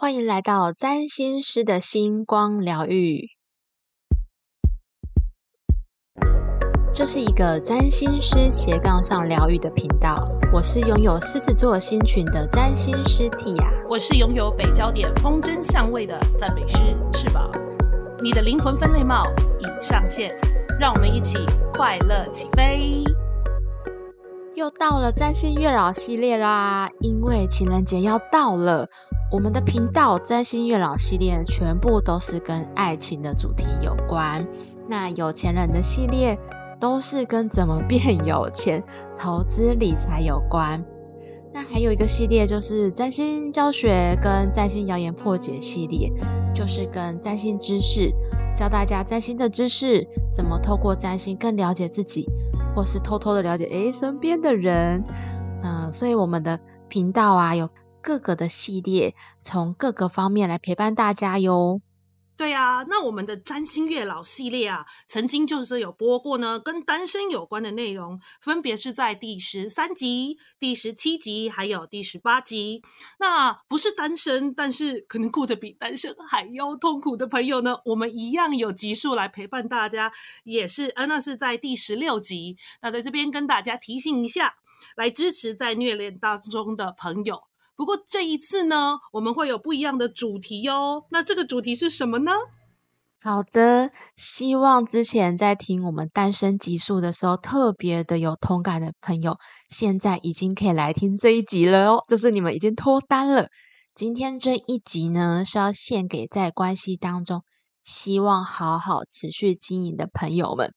欢迎来到占星师的星光疗愈。这是一个占星师斜杠上疗愈的频道。我是拥有狮子座星群的占星师 Tia，我是拥有北焦点风筝相位的赞美师翅膀。你的灵魂分类帽已上线，让我们一起快乐起飞。又到了占星月老系列啦，因为情人节要到了，我们的频道占星月老系列全部都是跟爱情的主题有关。那有钱人的系列都是跟怎么变有钱、投资理财有关。那还有一个系列就是占星教学跟占星谣言破解系列，就是跟占星知识教大家占星的知识，怎么透过占星更了解自己。或是偷偷的了解诶身边的人，嗯，所以我们的频道啊有各个的系列，从各个方面来陪伴大家哟。对啊，那我们的占星月老系列啊，曾经就是说有播过呢，跟单身有关的内容，分别是在第十三集、第十七集，还有第十八集。那不是单身，但是可能过得比单身还要痛苦的朋友呢，我们一样有集数来陪伴大家，也是，呃，那是在第十六集。那在这边跟大家提醒一下，来支持在虐恋当中的朋友。不过这一次呢，我们会有不一样的主题哟。那这个主题是什么呢？好的，希望之前在听我们单身集数的时候，特别的有同感的朋友，现在已经可以来听这一集了哦。就是你们已经脱单了。今天这一集呢，是要献给在关系当中希望好好持续经营的朋友们。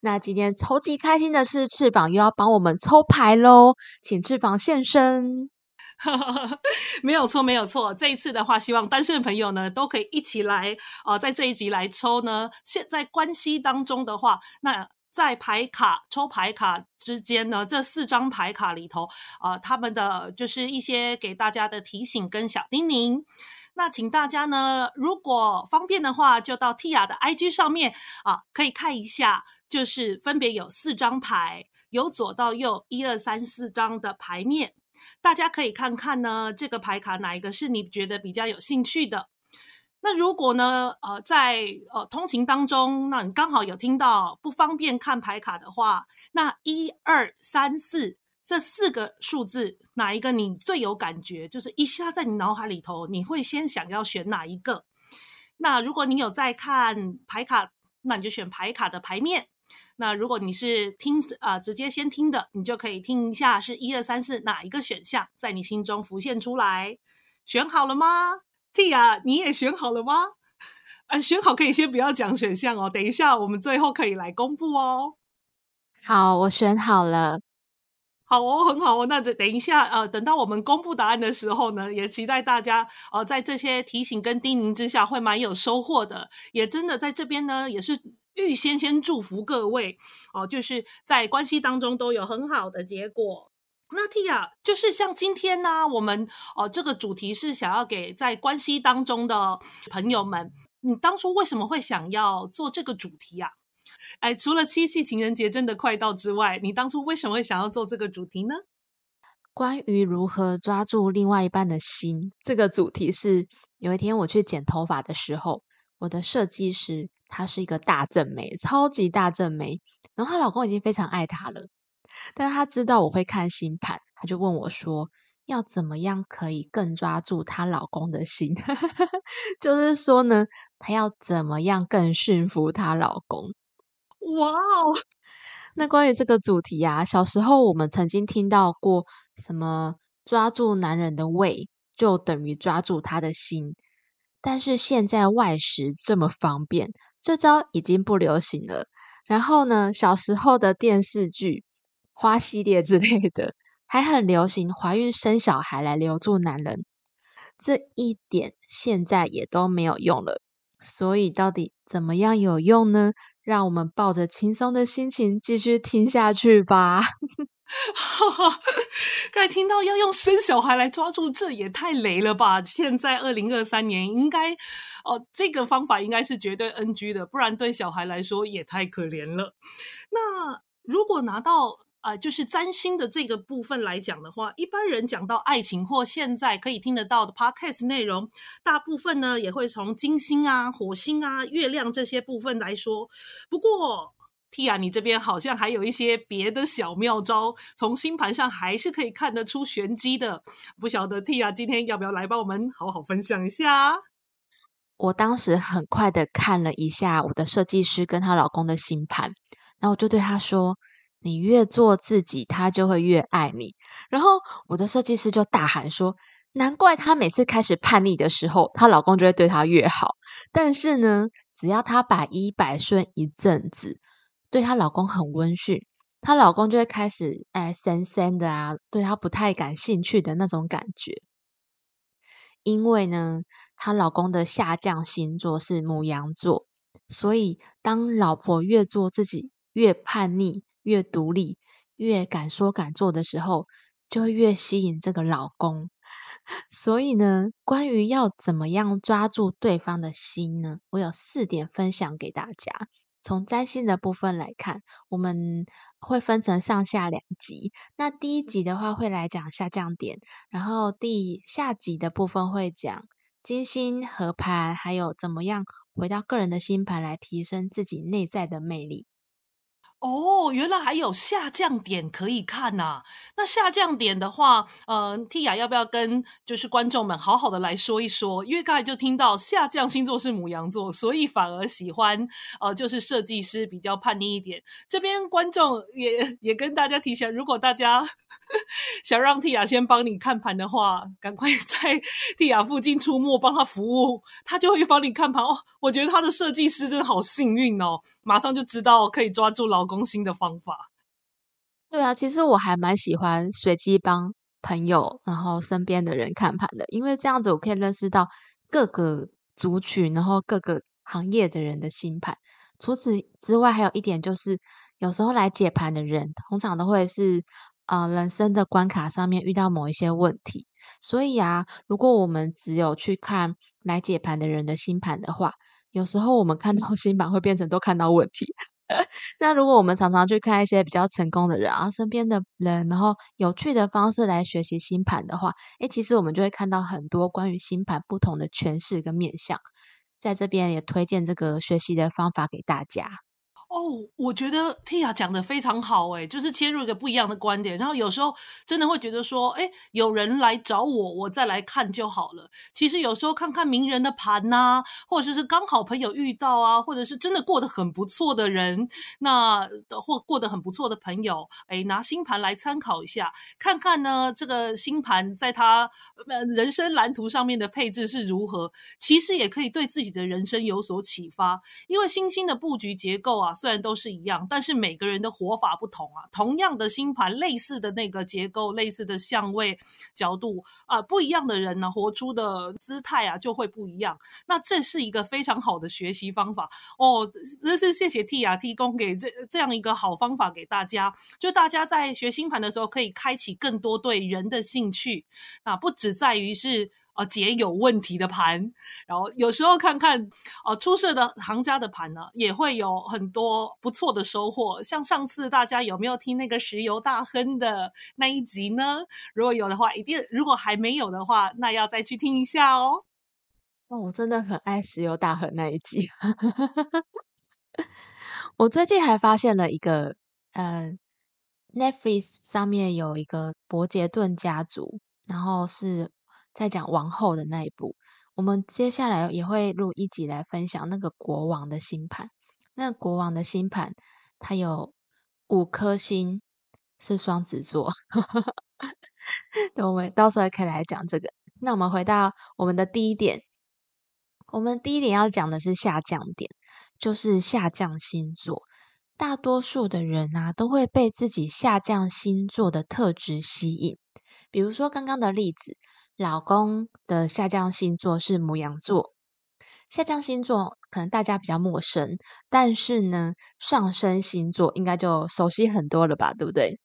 那今天超级开心的是，翅膀又要帮我们抽牌喽，请翅膀现身。没有错，没有错。这一次的话，希望单身的朋友呢，都可以一起来啊，在这一集来抽呢。现在关系当中的话，那在牌卡抽牌卡之间呢，这四张牌卡里头啊，他们的就是一些给大家的提醒跟小叮咛。那请大家呢，如果方便的话，就到 Tia 的 IG 上面啊，可以看一下，就是分别有四张牌，由左到右一二三四张的牌面。大家可以看看呢，这个牌卡哪一个是你觉得比较有兴趣的？那如果呢，呃，在呃通勤当中，那你刚好有听到不方便看牌卡的话，那一二三四这四个数字哪一个你最有感觉？就是一下在你脑海里头，你会先想要选哪一个？那如果你有在看牌卡，那你就选牌卡的牌面。那如果你是听啊，直接先听的，你就可以听一下是一二三四哪一个选项在你心中浮现出来，选好了吗？Tia，你也选好了吗？啊，选好可以先不要讲选项哦，等一下我们最后可以来公布哦。好，我选好了。好哦，很好哦。那等等一下，呃，等到我们公布答案的时候呢，也期待大家呃，在这些提醒跟叮咛之下，会蛮有收获的。也真的在这边呢，也是。预先先祝福各位哦，就是在关系当中都有很好的结果。那 Tia 就是像今天呢，我们哦这个主题是想要给在关系当中的朋友们，你当初为什么会想要做这个主题啊？哎，除了七夕情人节真的快到之外，你当初为什么会想要做这个主题呢？关于如何抓住另外一半的心，这个主题是有一天我去剪头发的时候，我的设计师。她是一个大正妹，超级大正妹。然后她老公已经非常爱她了，但是她知道我会看星盘，她就问我说：“要怎么样可以更抓住她老公的心？就是说呢，她要怎么样更驯服她老公？”哇哦！那关于这个主题啊，小时候我们曾经听到过什么“抓住男人的胃就等于抓住他的心”，但是现在外食这么方便。这招已经不流行了。然后呢，小时候的电视剧、花系列之类的，还很流行怀孕生小孩来留住男人。这一点现在也都没有用了。所以到底怎么样有用呢？让我们抱着轻松的心情继续听下去吧。刚才听到要用生小孩来抓住，这也太雷了吧！现在二零二三年，应该哦，这个方法应该是绝对 NG 的，不然对小孩来说也太可怜了。那如果拿到啊，就是占星的这个部分来讲的话，一般人讲到爱情或现在可以听得到的 podcast 内容，大部分呢也会从金星啊、火星啊、月亮这些部分来说。不过，Tia，你这边好像还有一些别的小妙招，从星盘上还是可以看得出玄机的。不晓得 Tia 今天要不要来帮我们好好分享一下？我当时很快的看了一下我的设计师跟她老公的星盘，然后我就对他说。你越做自己，他就会越爱你。然后我的设计师就大喊说：“难怪她每次开始叛逆的时候，她老公就会对她越好。但是呢，只要她百依百顺一阵子，对她老公很温驯，她老公就会开始哎森森的啊，对她不太感兴趣的那种感觉。因为呢，她老公的下降星座是母羊座，所以当老婆越做自己，越叛逆。”越独立、越敢说敢做的时候，就会越吸引这个老公。所以呢，关于要怎么样抓住对方的心呢？我有四点分享给大家。从占星的部分来看，我们会分成上下两集。那第一集的话会来讲下降点，然后第下集的部分会讲金星合盘，还有怎么样回到个人的星盘来提升自己内在的魅力。哦，原来还有下降点可以看呐！那下降点的话，呃，T 雅要不要跟就是观众们好好的来说一说？因为刚才就听到下降星座是母羊座，所以反而喜欢呃，就是设计师比较叛逆一点。这边观众也也跟大家提醒，如果大家 想让 T 雅先帮你看盘的话，赶快 在 T 雅附近出没，帮他服务，他就会帮你看盘哦。我觉得他的设计师真的好幸运哦。马上就知道可以抓住老公心的方法。对啊，其实我还蛮喜欢随机帮朋友，然后身边的人看盘的，因为这样子我可以认识到各个族群，然后各个行业的人的星盘。除此之外，还有一点就是，有时候来解盘的人，通常都会是呃人生的关卡上面遇到某一些问题。所以啊，如果我们只有去看来解盘的人的星盘的话，有时候我们看到新版会变成都看到问题。那如果我们常常去看一些比较成功的人啊，身边的人，然后有趣的方式来学习星盘的话，诶，其实我们就会看到很多关于星盘不同的诠释跟面向。在这边也推荐这个学习的方法给大家。哦，我觉得 Tia 讲的非常好，哎，就是切入一个不一样的观点。然后有时候真的会觉得说，哎，有人来找我，我再来看就好了。其实有时候看看名人的盘呐，或者是刚好朋友遇到啊，或者是真的过得很不错的人，那或过得很不错的朋友，哎，拿星盘来参考一下，看看呢这个星盘在他呃人生蓝图上面的配置是如何。其实也可以对自己的人生有所启发，因为星星的布局结构啊。虽然都是一样，但是每个人的活法不同啊。同样的星盘，类似的那个结构，类似的相位角度啊，不一样的人呢，活出的姿态啊就会不一样。那这是一个非常好的学习方法哦。那是谢谢 T 啊提供给这这样一个好方法给大家，就大家在学星盘的时候，可以开启更多对人的兴趣。啊不只在于是。啊，解有问题的盘，然后有时候看看啊出色的行家的盘呢，也会有很多不错的收获。像上次大家有没有听那个石油大亨的那一集呢？如果有的话，一定；如果还没有的话，那要再去听一下哦。哦，我真的很爱石油大亨那一集。我最近还发现了一个，呃，Netflix 上面有一个伯杰顿家族，然后是。在讲王后的那一部，我们接下来也会录一集来分享那个国王的星盘。那国王的星盘，它有五颗星是双子座，等我们到时候可以来讲这个。那我们回到我们的第一点，我们第一点要讲的是下降点，就是下降星座。大多数的人啊，都会被自己下降星座的特质吸引，比如说刚刚的例子。老公的下降星座是母羊座，下降星座可能大家比较陌生，但是呢，上升星座应该就熟悉很多了吧，对不对？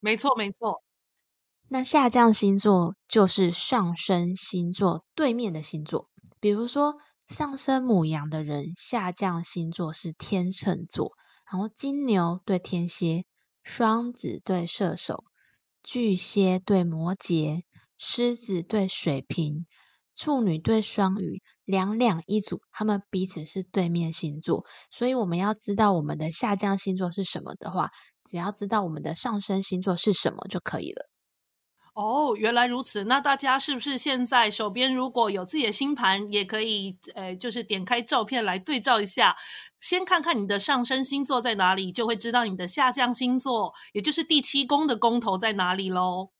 没错，没错。那下降星座就是上升星座对面的星座，比如说上升母羊的人，下降星座是天秤座，然后金牛对天蝎，双子对射手，巨蟹对摩羯，狮子对水瓶，处女对双鱼，两两一组，他们彼此是对面星座。所以我们要知道我们的下降星座是什么的话，只要知道我们的上升星座是什么就可以了。哦，原来如此。那大家是不是现在手边如果有自己的星盘，也可以呃，就是点开照片来对照一下，先看看你的上升星座在哪里，就会知道你的下降星座，也就是第七宫的宫头在哪里喽。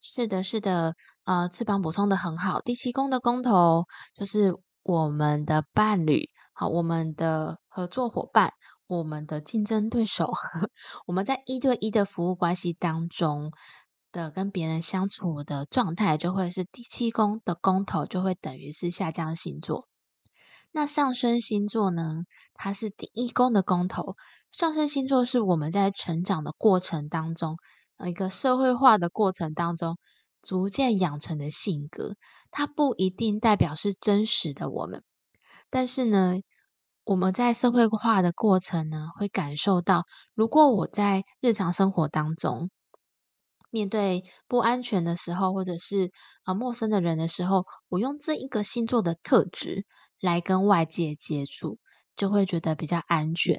是的，是的，呃，翅膀补充的很好。第七宫的宫头就是我们的伴侣，好，我们的合作伙伴，我们的竞争对手，我们在一对一的服务关系当中。的跟别人相处的状态，就会是第七宫的宫头，就会等于是下降星座。那上升星座呢？它是第一宫的宫头。上升星座是我们在成长的过程当中，一个社会化的过程当中，逐渐养成的性格。它不一定代表是真实的我们，但是呢，我们在社会化的过程呢，会感受到，如果我在日常生活当中。面对不安全的时候，或者是啊陌生的人的时候，我用这一个星座的特质来跟外界接触，就会觉得比较安全。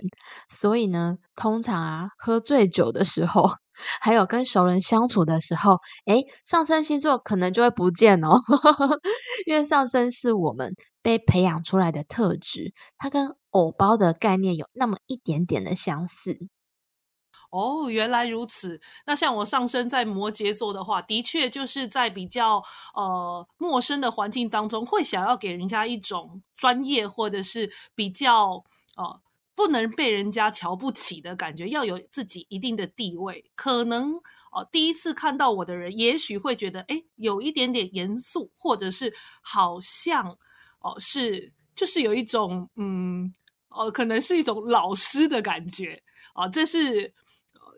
所以呢，通常啊喝醉酒的时候，还有跟熟人相处的时候，诶上升星座可能就会不见哦，因为上升是我们被培养出来的特质，它跟偶包的概念有那么一点点的相似。哦，原来如此。那像我上升在摩羯座的话，的确就是在比较呃陌生的环境当中，会想要给人家一种专业或者是比较呃不能被人家瞧不起的感觉，要有自己一定的地位。可能哦，第一次看到我的人，也许会觉得哎，有一点点严肃，或者是好像哦是就是有一种嗯哦，可能是一种老师的感觉啊，这是。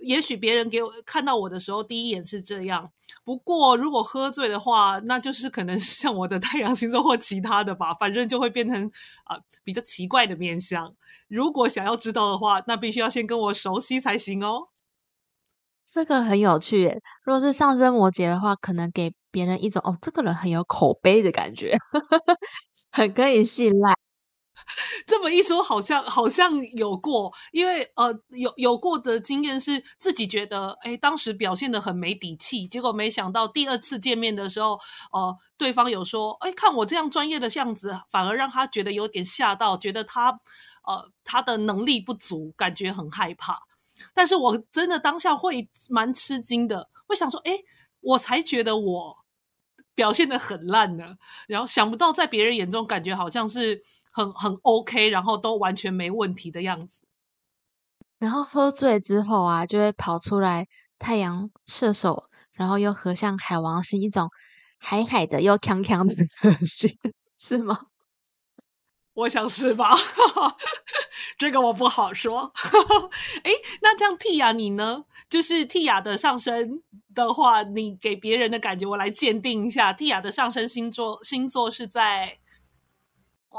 也许别人给我看到我的时候，第一眼是这样。不过，如果喝醉的话，那就是可能像我的太阳星座或其他的吧，反正就会变成啊比较奇怪的面相。如果想要知道的话，那必须要先跟我熟悉才行哦。这个很有趣。如果是上升摩羯的话，可能给别人一种哦，这个人很有口碑的感觉，很可以信赖。这么一说，好像好像有过，因为呃，有有过的经验是自己觉得，哎，当时表现的很没底气，结果没想到第二次见面的时候，呃，对方有说，哎，看我这样专业的样子，反而让他觉得有点吓到，觉得他呃他的能力不足，感觉很害怕。但是我真的当下会蛮吃惊的，会想说，哎，我才觉得我表现的很烂呢，然后想不到在别人眼中，感觉好像是。很很 OK，然后都完全没问题的样子。然后喝醉之后啊，就会跑出来太阳射手，然后又合向海王，是一种海海的又锵锵的个性，是吗？我想是吧？这个我不好说。哎，那这样 Tia 你呢？就是 Tia 的上升的话，你给别人的感觉，我来鉴定一下。Tia 的上升星座星座是在。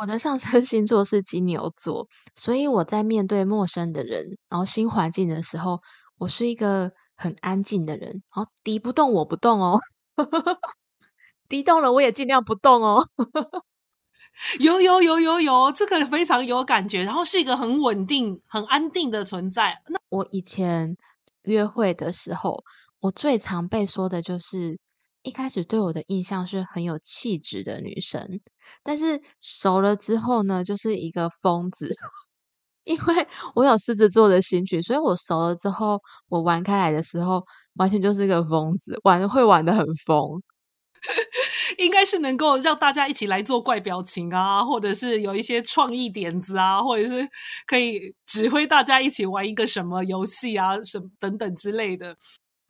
我的上升星座是金牛座，所以我在面对陌生的人，然后新环境的时候，我是一个很安静的人。然后敌不动我不动哦，敌动了我也尽量不动哦。有有有有有，这个非常有感觉，然后是一个很稳定、很安定的存在。那我以前约会的时候，我最常被说的就是。一开始对我的印象是很有气质的女生，但是熟了之后呢，就是一个疯子。因为我有狮子座的心曲，所以我熟了之后，我玩开来的时候，完全就是一个疯子，玩会玩的很疯。应该是能够让大家一起来做怪表情啊，或者是有一些创意点子啊，或者是可以指挥大家一起玩一个什么游戏啊，什等等之类的。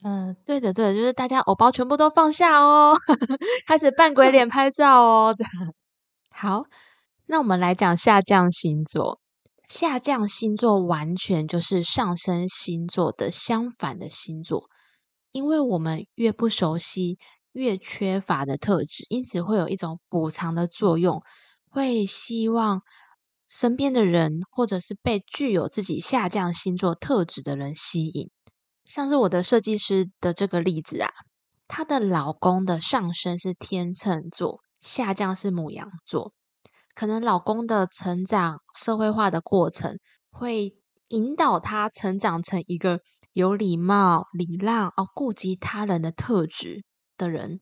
嗯，对的，对的，就是大家偶包全部都放下哦，开始扮鬼脸 拍照哦。这样好，那我们来讲下降星座。下降星座完全就是上升星座的相反的星座，因为我们越不熟悉，越缺乏的特质，因此会有一种补偿的作用，会希望身边的人，或者是被具有自己下降星座特质的人吸引。像是我的设计师的这个例子啊，她的老公的上升是天秤座，下降是母羊座。可能老公的成长、社会化的过程，会引导他成长成一个有礼貌、礼让、哦顾及他人的特质的人。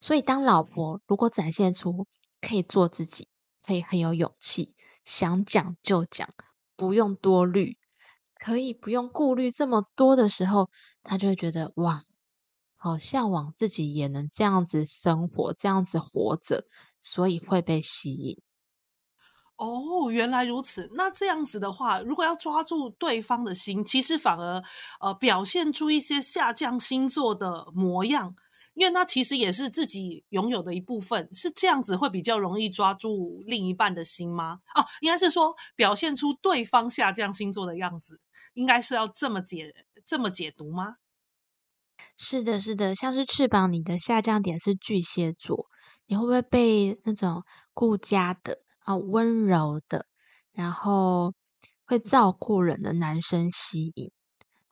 所以，当老婆如果展现出可以做自己，可以很有勇气，想讲就讲，不用多虑。可以不用顾虑这么多的时候，他就会觉得哇，好向往自己也能这样子生活，这样子活着，所以会被吸引。哦，原来如此。那这样子的话，如果要抓住对方的心，其实反而呃表现出一些下降星座的模样。因为那其实也是自己拥有的一部分，是这样子会比较容易抓住另一半的心吗？哦，应该是说表现出对方下降星座的样子，应该是要这么解这么解读吗？是的，是的，像是翅膀，你的下降点是巨蟹座，你会不会被那种顾家的啊、温柔的，然后会照顾人的男生吸引？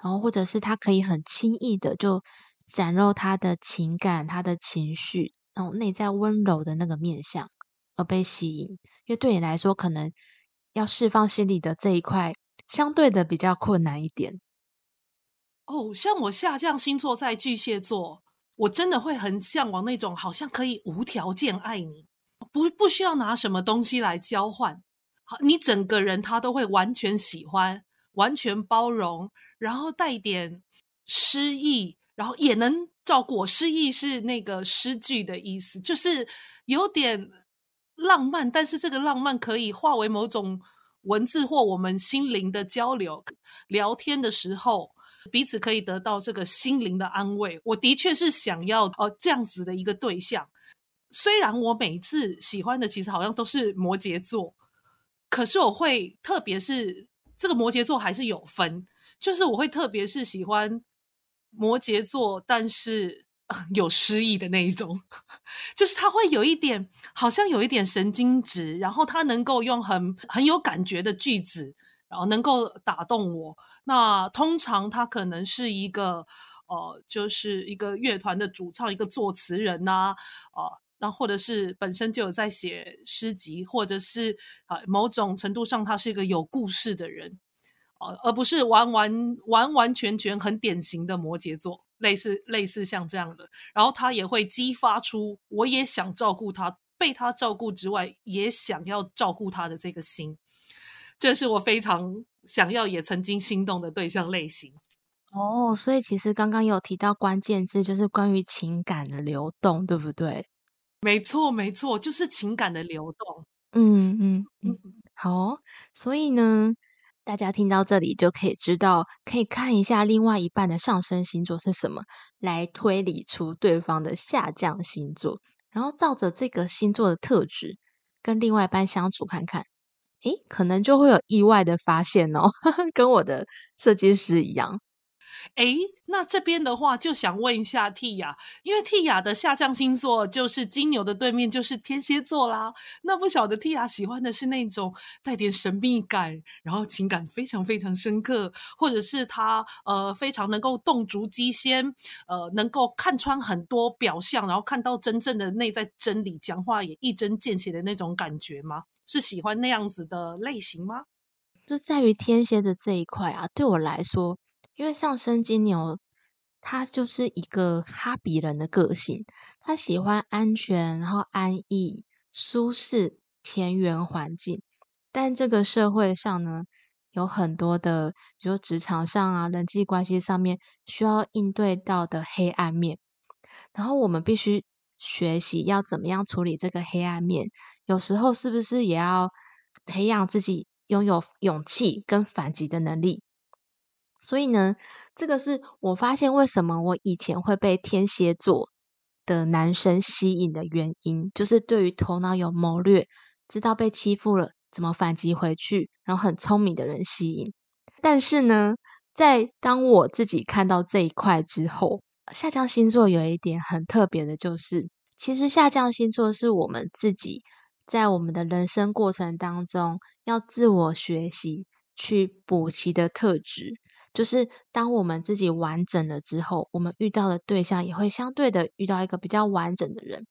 然后或者是他可以很轻易的就。展露他的情感、他的情绪，然后内在温柔的那个面相，而被吸引。因为对你来说，可能要释放心里的这一块，相对的比较困难一点。哦，像我下降星座在巨蟹座，我真的会很向往那种好像可以无条件爱你，不不需要拿什么东西来交换，好，你整个人他都会完全喜欢、完全包容，然后带点诗意。然后也能照顾我，诗意是那个诗句的意思，就是有点浪漫，但是这个浪漫可以化为某种文字或我们心灵的交流。聊天的时候，彼此可以得到这个心灵的安慰。我的确是想要呃这样子的一个对象，虽然我每次喜欢的其实好像都是摩羯座，可是我会特别是这个摩羯座还是有分，就是我会特别是喜欢。摩羯座，但是 有诗意的那一种，就是他会有一点，好像有一点神经质，然后他能够用很很有感觉的句子，然后能够打动我。那通常他可能是一个，呃，就是一个乐团的主唱，一个作词人呐，啊，那或者是本身就有在写诗集，或者是啊，某种程度上他是一个有故事的人。哦，而不是完完完完全全很典型的摩羯座，类似类似像这样的，然后他也会激发出我也想照顾他，被他照顾之外，也想要照顾他的这个心，这是我非常想要也曾经心动的对象类型。哦，所以其实刚刚有提到关键字，就是关于情感的流动，对不对？没错，没错，就是情感的流动。嗯嗯嗯，好，所以呢。大家听到这里就可以知道，可以看一下另外一半的上升星座是什么，来推理出对方的下降星座，然后照着这个星座的特质跟另外一半相处看看，诶，可能就会有意外的发现哦，跟我的设计师一样。哎，那这边的话就想问一下 T 雅，因为 T 雅的下降星座就是金牛的对面就是天蝎座啦。那不晓得 T 雅喜欢的是那种带点神秘感，然后情感非常非常深刻，或者是他呃非常能够动足机先，呃能够看穿很多表象，然后看到真正的内在真理，讲话也一针见血的那种感觉吗？是喜欢那样子的类型吗？就在于天蝎的这一块啊，对我来说。因为上升金牛，他就是一个哈比人的个性，他喜欢安全，然后安逸、舒适、田园环境。但这个社会上呢，有很多的，比如职场上啊、人际关系上面需要应对到的黑暗面，然后我们必须学习要怎么样处理这个黑暗面。有时候是不是也要培养自己拥有勇气跟反击的能力？所以呢，这个是我发现为什么我以前会被天蝎座的男生吸引的原因，就是对于头脑有谋略、知道被欺负了怎么反击回去，然后很聪明的人吸引。但是呢，在当我自己看到这一块之后，下降星座有一点很特别的，就是其实下降星座是我们自己在我们的人生过程当中，要自我学习去补齐的特质。就是当我们自己完整了之后，我们遇到的对象也会相对的遇到一个比较完整的人。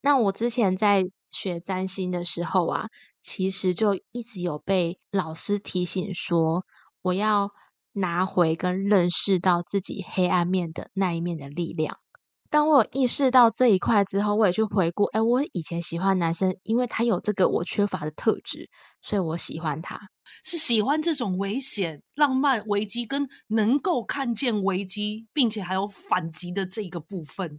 那我之前在学占星的时候啊，其实就一直有被老师提醒说，我要拿回跟认识到自己黑暗面的那一面的力量。当我意识到这一块之后，我也去回顾，哎，我以前喜欢男生，因为他有这个我缺乏的特质，所以我喜欢他，是喜欢这种危险、浪漫、危机，跟能够看见危机，并且还有反击的这个部分。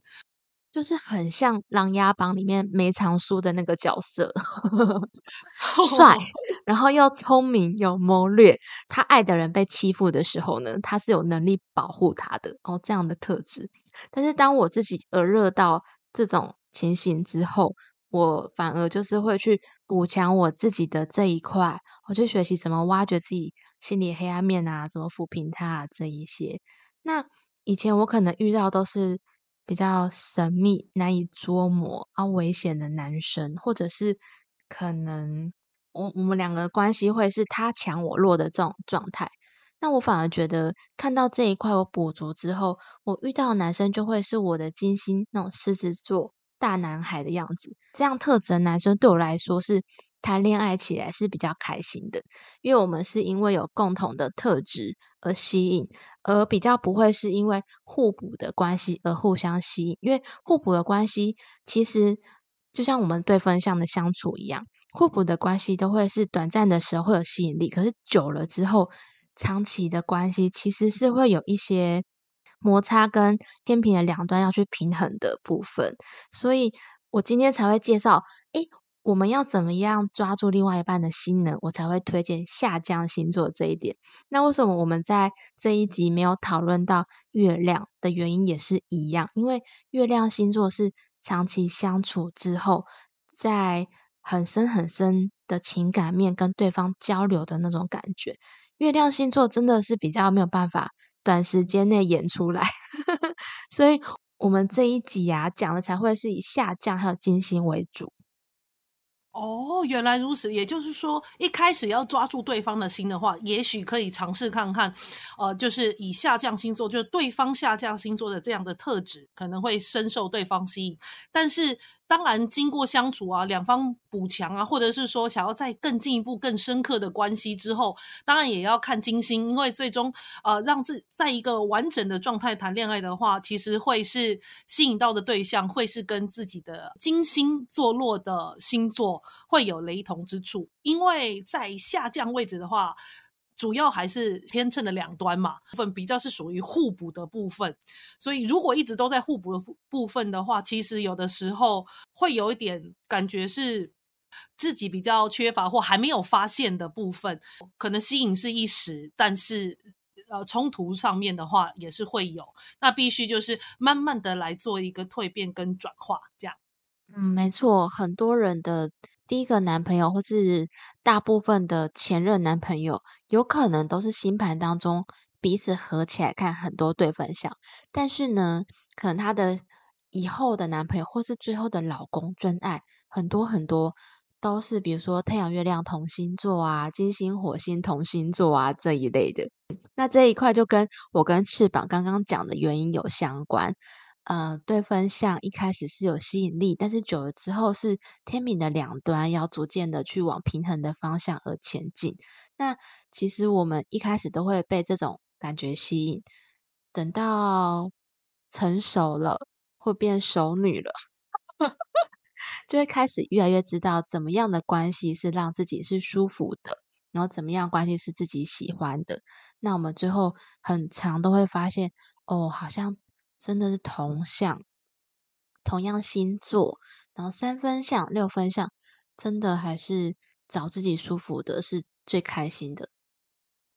就是很像《琅琊榜》里面梅长苏的那个角色，帅，然后又聪明有谋略。他爱的人被欺负的时候呢，他是有能力保护他的哦，这样的特质。但是当我自己耳热到这种情形之后，我反而就是会去补强我自己的这一块，我去学习怎么挖掘自己心里黑暗面啊，怎么抚平它这一些。那以前我可能遇到都是。比较神秘、难以捉摸、啊危险的男生，或者是可能我我们两个关系会是他强我弱的这种状态。那我反而觉得看到这一块我补足之后，我遇到的男生就会是我的金星那种狮子座大男孩的样子。这样特质的男生对我来说是。谈恋爱起来是比较开心的，因为我们是因为有共同的特质而吸引，而比较不会是因为互补的关系而互相吸引。因为互补的关系其实就像我们对分相的相处一样，互补的关系都会是短暂的时候会有吸引力，可是久了之后，长期的关系其实是会有一些摩擦跟天平的两端要去平衡的部分。所以我今天才会介绍，诶。我们要怎么样抓住另外一半的心呢？我才会推荐下降星座这一点。那为什么我们在这一集没有讨论到月亮的原因也是一样？因为月亮星座是长期相处之后，在很深很深的情感面跟对方交流的那种感觉。月亮星座真的是比较没有办法短时间内演出来，所以我们这一集啊讲的才会是以下降还有金星为主。哦，原来如此。也就是说，一开始要抓住对方的心的话，也许可以尝试看看，呃，就是以下降星座，就是对方下降星座的这样的特质，可能会深受对方吸引。但是。当然，经过相处啊，两方补强啊，或者是说想要再更进一步、更深刻的关系之后，当然也要看金星，因为最终呃，让自在一个完整的状态谈恋爱的话，其实会是吸引到的对象会是跟自己的金星坐落的星座会有雷同之处，因为在下降位置的话。主要还是天秤的两端嘛，部分比较是属于互补的部分，所以如果一直都在互补的部分的话，其实有的时候会有一点感觉是自己比较缺乏或还没有发现的部分，可能吸引是一时，但是呃冲突上面的话也是会有，那必须就是慢慢的来做一个蜕变跟转化，这样。嗯，没错，很多人的。第一个男朋友，或是大部分的前任男朋友，有可能都是星盘当中彼此合起来看很多对分相，但是呢，可能他的以后的男朋友，或是最后的老公、真爱，很多很多都是，比如说太阳、月亮同星座啊，金星、火星同星座啊这一类的。那这一块就跟我跟翅膀刚刚讲的原因有相关。呃，对分相一开始是有吸引力，但是久了之后是天平的两端要逐渐的去往平衡的方向而前进。那其实我们一开始都会被这种感觉吸引，等到成熟了，会变熟女了，就会开始越来越知道怎么样的关系是让自己是舒服的，然后怎么样关系是自己喜欢的。那我们最后很长都会发现，哦，好像。真的是同相，同样星座，然后三分相、六分相，真的还是找自己舒服的，是最开心的。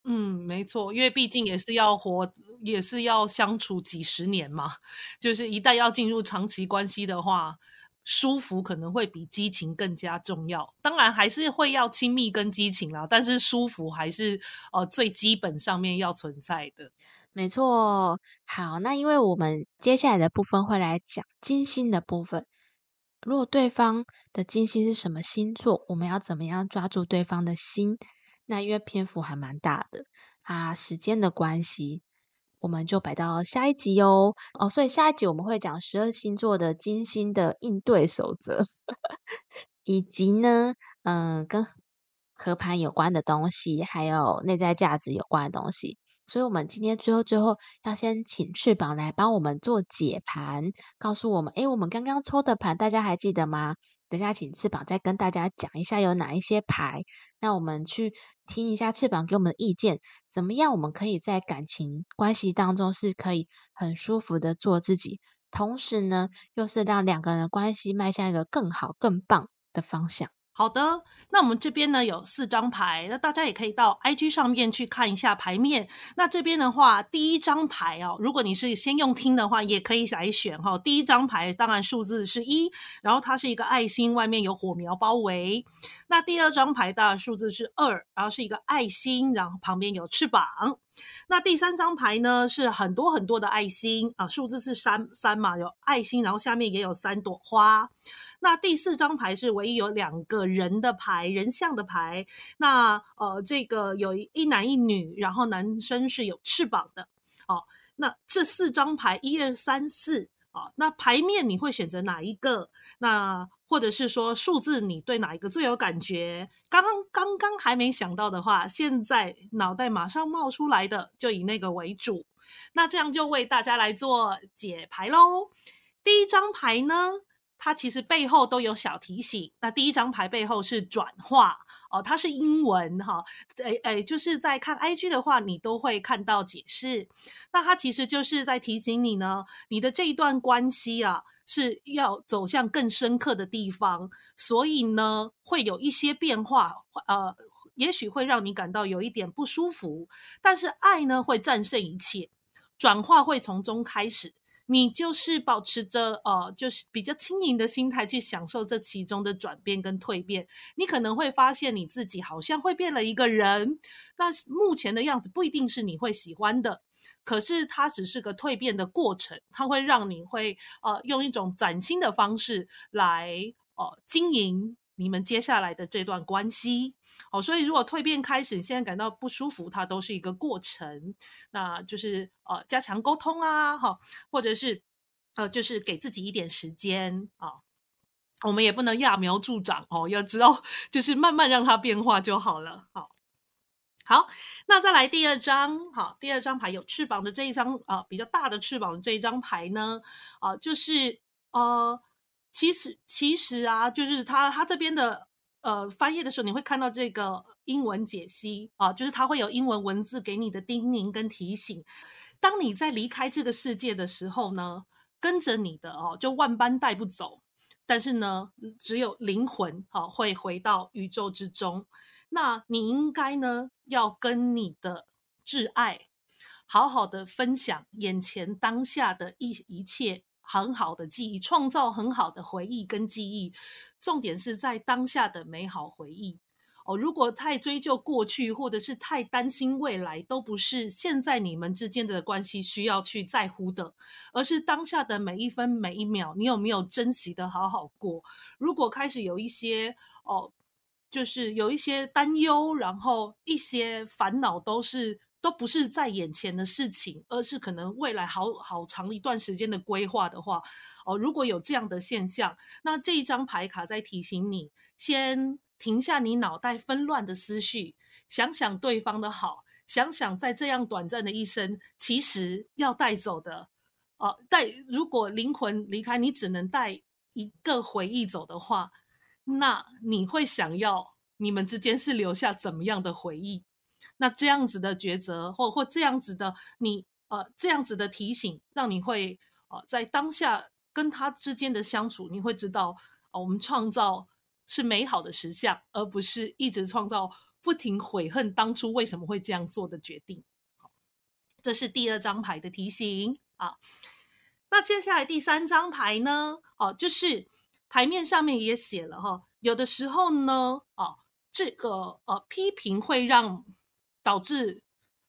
嗯，没错，因为毕竟也是要活，也是要相处几十年嘛。就是一旦要进入长期关系的话，舒服可能会比激情更加重要。当然还是会要亲密跟激情啦，但是舒服还是呃最基本上面要存在的。没错，好，那因为我们接下来的部分会来讲金星的部分。如果对方的金星是什么星座，我们要怎么样抓住对方的心？那因为篇幅还蛮大的啊，时间的关系，我们就摆到下一集哦。哦，所以下一集我们会讲十二星座的金星的应对守则，以及呢，嗯，跟合盘有关的东西，还有内在价值有关的东西。所以，我们今天最后最后要先请翅膀来帮我们做解盘，告诉我们，诶，我们刚刚抽的盘，大家还记得吗？等下，请翅膀再跟大家讲一下有哪一些牌，那我们去听一下翅膀给我们的意见，怎么样？我们可以在感情关系当中是可以很舒服的做自己，同时呢，又是让两个人的关系迈向一个更好、更棒的方向。好的，那我们这边呢有四张牌，那大家也可以到 IG 上面去看一下牌面。那这边的话，第一张牌哦，如果你是先用听的话，也可以来选哈。第一张牌当然数字是一，然后它是一个爱心，外面有火苗包围。那第二张牌的数字是二，然后是一个爱心，然后旁边有翅膀。那第三张牌呢是很多很多的爱心啊，数字是三三嘛，有爱心，然后下面也有三朵花。那第四张牌是唯一有两个人的牌，人像的牌。那呃，这个有一男一女，然后男生是有翅膀的。哦，那这四张牌，一二三四。啊，那牌面你会选择哪一个？那或者是说数字，你对哪一个最有感觉？刚刚刚刚还没想到的话，现在脑袋马上冒出来的，就以那个为主。那这样就为大家来做解牌喽。第一张牌呢？它其实背后都有小提醒。那第一张牌背后是转化哦，它是英文哈，诶诶，就是在看 IG 的话，你都会看到解释。那它其实就是在提醒你呢，你的这一段关系啊是要走向更深刻的地方，所以呢会有一些变化，呃，也许会让你感到有一点不舒服，但是爱呢会战胜一切，转化会从中开始。你就是保持着呃，就是比较轻盈的心态去享受这其中的转变跟蜕变，你可能会发现你自己好像会变了一个人。那目前的样子不一定是你会喜欢的，可是它只是个蜕变的过程，它会让你会呃用一种崭新的方式来呃经营。你们接下来的这段关系，哦，所以如果蜕变开始，现在感到不舒服，它都是一个过程，那就是呃加强沟通啊，哈，或者是呃就是给自己一点时间啊，我们也不能揠苗助长哦，要知道就是慢慢让它变化就好了，好，好，那再来第二张，好，第二张牌有翅膀的这一张啊，比较大的翅膀的这一张牌呢，啊，就是呃。其实，其实啊，就是他他这边的呃翻页的时候，你会看到这个英文解析啊，就是他会有英文文字给你的叮咛跟提醒。当你在离开这个世界的时候呢，跟着你的哦，就万般带不走。但是呢，只有灵魂好会回到宇宙之中。那你应该呢，要跟你的挚爱好好的分享眼前当下的一一切。很好的记忆，创造很好的回忆跟记忆，重点是在当下的美好回忆哦。如果太追究过去，或者是太担心未来，都不是现在你们之间的关系需要去在乎的，而是当下的每一分每一秒，你有没有珍惜的好好过？如果开始有一些哦，就是有一些担忧，然后一些烦恼，都是。都不是在眼前的事情，而是可能未来好好长一段时间的规划的话，哦，如果有这样的现象，那这一张牌卡在提醒你，先停下你脑袋纷乱的思绪，想想对方的好，想想在这样短暂的一生，其实要带走的，哦，带如果灵魂离开，你只能带一个回忆走的话，那你会想要你们之间是留下怎么样的回忆？那这样子的抉择，或或这样子的你，呃，这样子的提醒，让你会，呃，在当下跟他之间的相处，你会知道，我们创造是美好的实相，而不是一直创造不停悔恨当初为什么会这样做的决定。这是第二张牌的提醒啊。那接下来第三张牌呢？哦，就是牌面上面也写了哈，有的时候呢，哦，这个呃批评会让。导致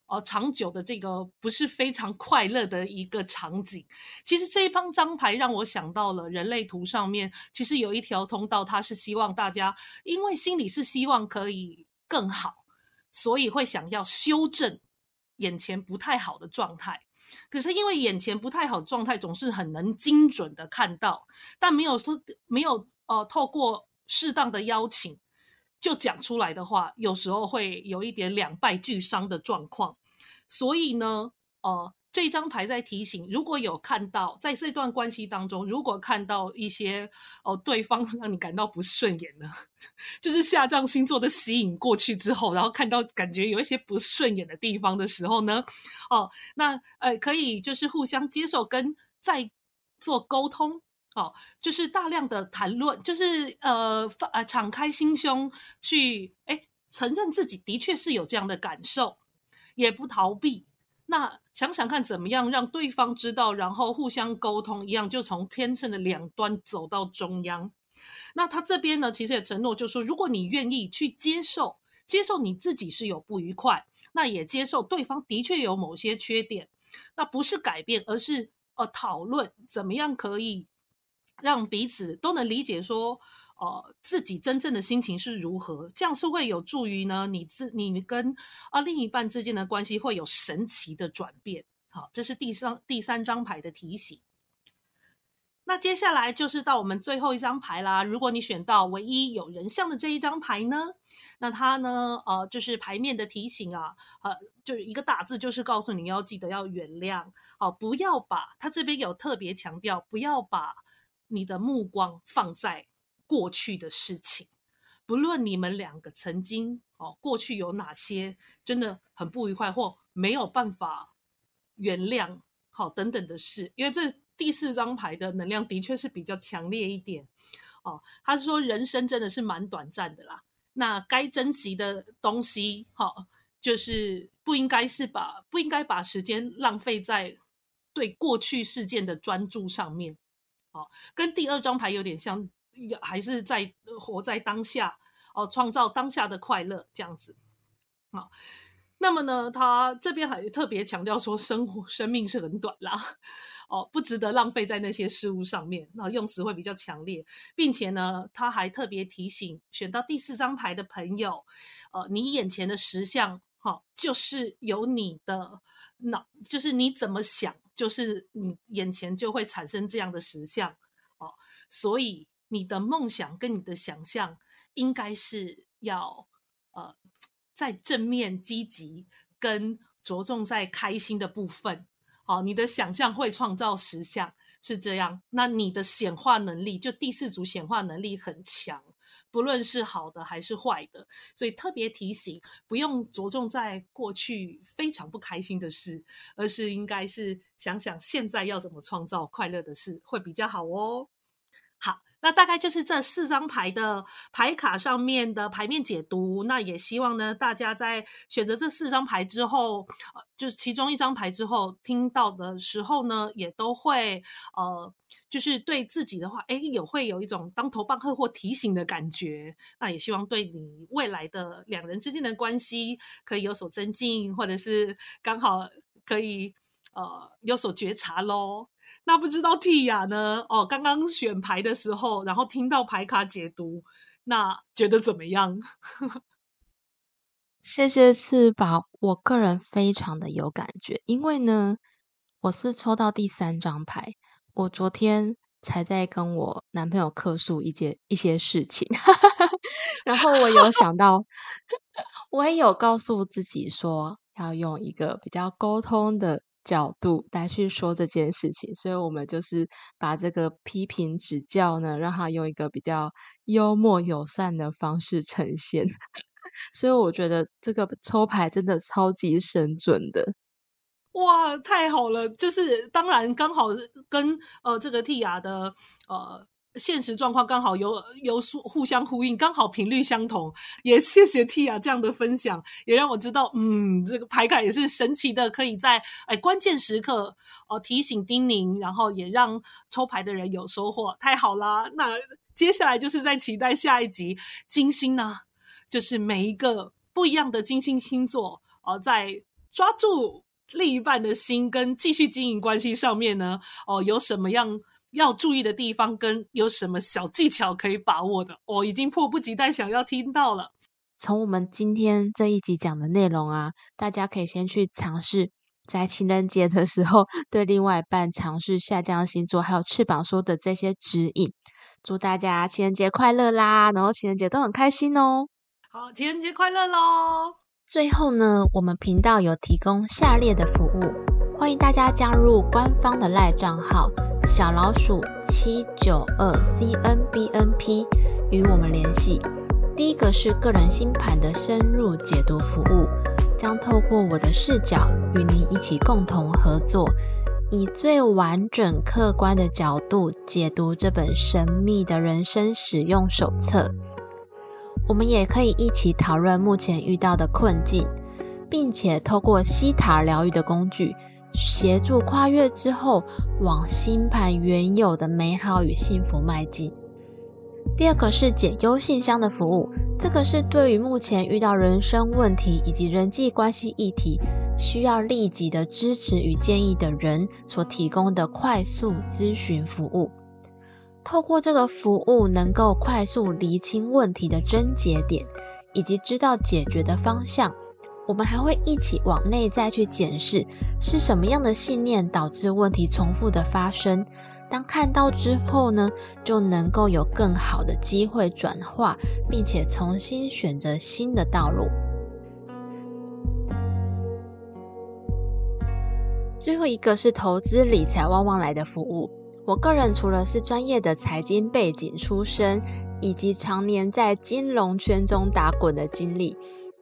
呃长久的这个不是非常快乐的一个场景。其实这一方张牌让我想到了人类图上面，其实有一条通道，它是希望大家，因为心里是希望可以更好，所以会想要修正眼前不太好的状态。可是因为眼前不太好状态，总是很能精准的看到，但没有说没有呃透过适当的邀请。就讲出来的话，有时候会有一点两败俱伤的状况。所以呢，呃，这张牌在提醒，如果有看到在这段关系当中，如果看到一些哦对方让你感到不顺眼的，就是下降星座的吸引过去之后，然后看到感觉有一些不顺眼的地方的时候呢，哦，那呃可以就是互相接受跟再做沟通。哦，就是大量的谈论，就是呃，呃，敞开心胸去，哎，承认自己的确是有这样的感受，也不逃避。那想想看，怎么样让对方知道，然后互相沟通，一样就从天秤的两端走到中央。那他这边呢，其实也承诺，就是说，如果你愿意去接受，接受你自己是有不愉快，那也接受对方的确有某些缺点，那不是改变，而是呃讨论怎么样可以。让彼此都能理解，说，呃，自己真正的心情是如何，这样是会有助于呢？你自你跟啊另一半之间的关系会有神奇的转变。好，这是第三第三张牌的提醒。那接下来就是到我们最后一张牌啦。如果你选到唯一有人像的这一张牌呢，那它呢，呃，就是牌面的提醒啊，呃，就是一个大字，就是告诉你要记得要原谅，好，不要把它这边有特别强调，不要把。你的目光放在过去的事情，不论你们两个曾经哦，过去有哪些真的很不愉快或没有办法原谅，好等等的事，因为这第四张牌的能量的确是比较强烈一点哦。他是说人生真的是蛮短暂的啦，那该珍惜的东西，好，就是不应该是把不应该把时间浪费在对过去事件的专注上面。哦，跟第二张牌有点像，还是在活在当下哦，创造当下的快乐这样子。好，那么呢，他这边还特别强调说，生活生命是很短啦，哦，不值得浪费在那些事物上面。那用词会比较强烈，并且呢，他还特别提醒选到第四张牌的朋友，呃，你眼前的实相，哈，就是有你的脑，就是你怎么想。就是你眼前就会产生这样的实像哦，所以你的梦想跟你的想象应该是要呃在正面积极跟着重在开心的部分，好，你的想象会创造实像。是这样，那你的显化能力就第四组显化能力很强，不论是好的还是坏的，所以特别提醒，不用着重在过去非常不开心的事，而是应该是想想现在要怎么创造快乐的事会比较好哦。那大概就是这四张牌的牌卡上面的牌面解读。那也希望呢，大家在选择这四张牌之后，呃，就是其中一张牌之后听到的时候呢，也都会呃，就是对自己的话，哎，有会有一种当头棒喝或提醒的感觉。那也希望对你未来的两人之间的关系可以有所增进，或者是刚好可以呃有所觉察喽。那不知道 T 雅呢？哦，刚刚选牌的时候，然后听到牌卡解读，那觉得怎么样？谢谢翅膀，我个人非常的有感觉，因为呢，我是抽到第三张牌，我昨天才在跟我男朋友客诉一件一些事情，然后我有想到，我也有告诉自己说，要用一个比较沟通的。角度来去说这件事情，所以我们就是把这个批评指教呢，让他用一个比较幽默友善的方式呈现。所以我觉得这个抽牌真的超级神准的，哇，太好了！就是当然刚好跟呃这个蒂亚的呃。现实状况刚好有有互相呼应，刚好频率相同。也谢谢 Tia 这样的分享，也让我知道，嗯，这个牌卡也是神奇的，可以在哎关键时刻哦提醒叮咛，然后也让抽牌的人有收获，太好啦！那接下来就是在期待下一集金星呢，就是每一个不一样的金星星座哦，在抓住另一半的心跟继续经营关系上面呢，哦，有什么样要注意的地方，跟有什么小技巧可以把握的，我已经迫不及待想要听到了。从我们今天这一集讲的内容啊，大家可以先去尝试，在情人节的时候对另外一半尝试下降星座还有翅膀说的这些指引。祝大家情人节快乐啦！然后情人节都很开心哦。好，情人节快乐喽！最后呢，我们频道有提供下列的服务，欢迎大家加入官方的赖账号小老鼠七九二 c n b n p 与我们联系。第一个是个人星盘的深入解读服务，将透过我的视角与您一起共同合作，以最完整客观的角度解读这本神秘的人生使用手册。我们也可以一起讨论目前遇到的困境，并且透过西塔疗愈的工具，协助跨越之后往星盘原有的美好与幸福迈进。第二个是解忧信箱的服务，这个是对于目前遇到人生问题以及人际关系议题，需要立即的支持与建议的人所提供的快速咨询服务。透过这个服务，能够快速厘清问题的症结点，以及知道解决的方向。我们还会一起往内在去检视，是什么样的信念导致问题重复的发生。当看到之后呢，就能够有更好的机会转化，并且重新选择新的道路。最后一个是投资理财旺旺来的服务。我个人除了是专业的财经背景出身，以及常年在金融圈中打滚的经历。